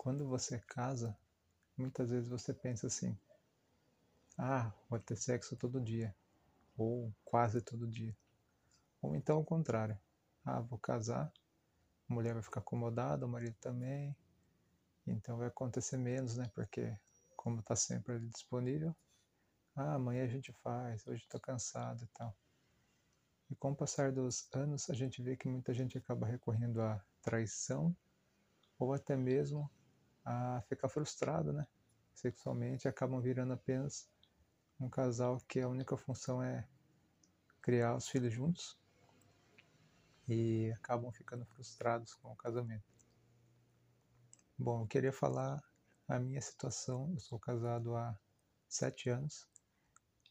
quando você casa, muitas vezes você pensa assim: ah, vou ter sexo todo dia, ou quase todo dia. Ou então o contrário: ah, vou casar, a mulher vai ficar acomodada, o marido também, então vai acontecer menos, né? Porque, como está sempre ali disponível, ah, amanhã a gente faz, hoje estou cansado e tal. E com o passar dos anos, a gente vê que muita gente acaba recorrendo à traição ou até mesmo a ficar frustrado, né? Sexualmente, acabam virando apenas um casal que a única função é criar os filhos juntos e acabam ficando frustrados com o casamento. Bom, eu queria falar a minha situação. Eu sou casado há sete anos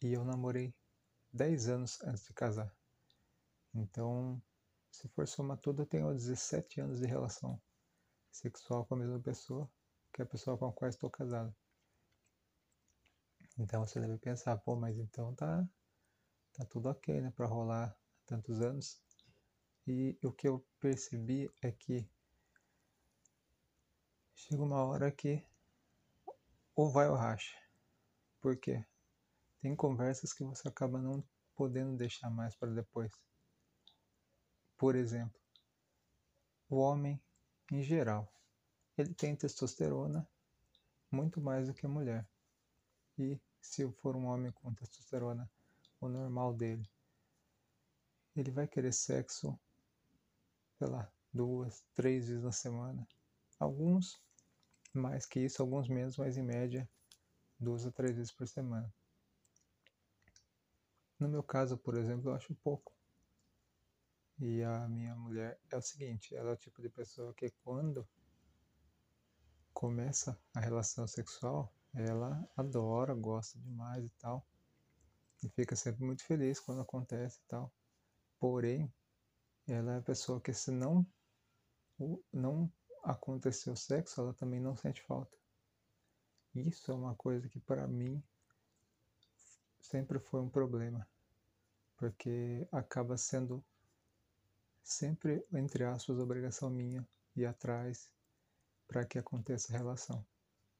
e eu namorei dez anos antes de casar. Então, se for somar tudo, eu tenho 17 anos de relação sexual com a mesma pessoa que a pessoa com a qual estou casado. Então você deve pensar, pô, mas então tá, tá tudo ok, né, para rolar tantos anos. E o que eu percebi é que chega uma hora que ou vai ou racha. Por quê? Tem conversas que você acaba não podendo deixar mais para depois. Por exemplo, o homem, em geral, ele tem testosterona muito mais do que a mulher. E se for um homem com testosterona, o normal dele, ele vai querer sexo, sei lá, duas, três vezes na semana. Alguns mais que isso, alguns menos, mas em média, duas a três vezes por semana. No meu caso, por exemplo, eu acho pouco. E a minha mulher é o seguinte, ela é o tipo de pessoa que quando começa a relação sexual, ela adora, gosta demais e tal. E fica sempre muito feliz quando acontece e tal. Porém, ela é a pessoa que se não não aconteceu sexo, ela também não sente falta. Isso é uma coisa que para mim sempre foi um problema, porque acaba sendo sempre, entre aspas, obrigação minha ir atrás para que aconteça a relação.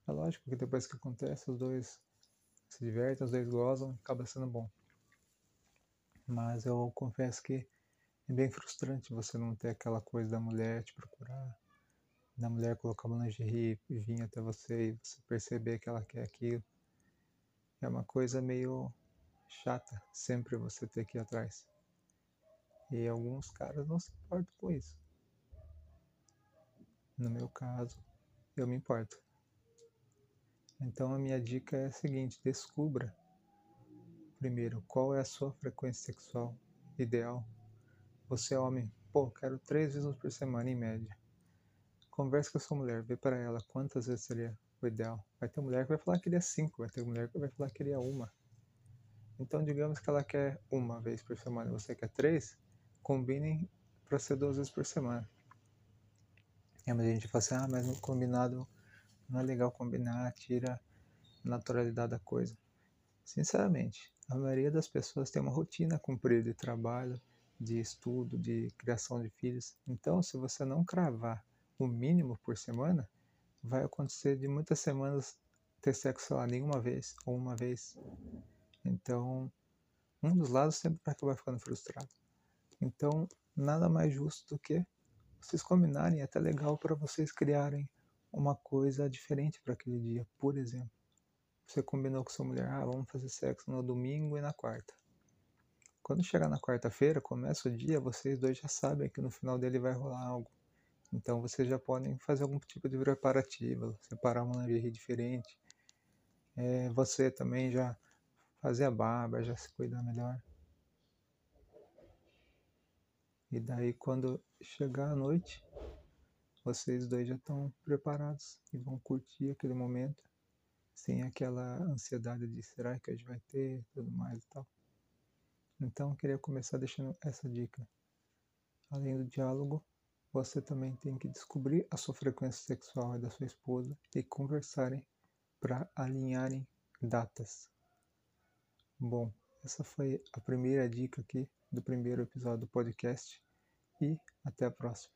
É lógico que depois que acontece, os dois se divertem, os dois gozam, acaba sendo bom. Mas eu confesso que é bem frustrante você não ter aquela coisa da mulher te procurar, da mulher colocar uma lingerie e vir até você e você perceber que ela quer aquilo. É uma coisa meio chata sempre você ter que ir atrás. E alguns caras não se importam com isso. No meu caso, eu me importo. Então a minha dica é a seguinte: descubra primeiro qual é a sua frequência sexual ideal. Você é homem, pô, quero três vezes por semana em média. Converse com a sua mulher, vê para ela quantas vezes seria o ideal. Vai ter mulher que vai falar que queria cinco, vai ter mulher que vai falar que queria uma. Então digamos que ela quer uma vez por semana, você quer três, combinem para ser duas vezes por semana. É, mas a gente fala assim, ah, mas no combinado não é legal combinar, tira a naturalidade da coisa. Sinceramente, a maioria das pessoas tem uma rotina cumprida de trabalho, de estudo, de criação de filhos. Então, se você não cravar o mínimo por semana, vai acontecer de muitas semanas ter sexo, lá, nenhuma vez ou uma vez. Então, um dos lados sempre vai acabar ficando frustrado. Então, nada mais justo do que vocês combinarem, é até legal para vocês criarem uma coisa diferente para aquele dia. Por exemplo, você combinou com sua mulher, ah, vamos fazer sexo no domingo e na quarta. Quando chegar na quarta-feira, começa o dia, vocês dois já sabem que no final dele vai rolar algo. Então vocês já podem fazer algum tipo de preparativo, separar uma lingerie diferente. É, você também já fazer a barba, já se cuidar melhor. E daí quando chegar a noite, vocês dois já estão preparados e vão curtir aquele momento sem aquela ansiedade de será que a gente vai ter tudo mais e tal. Então queria começar deixando essa dica. Além do diálogo, você também tem que descobrir a sua frequência sexual e da sua esposa e conversarem para alinharem datas. Bom, essa foi a primeira dica aqui do primeiro episódio do podcast e até a próxima.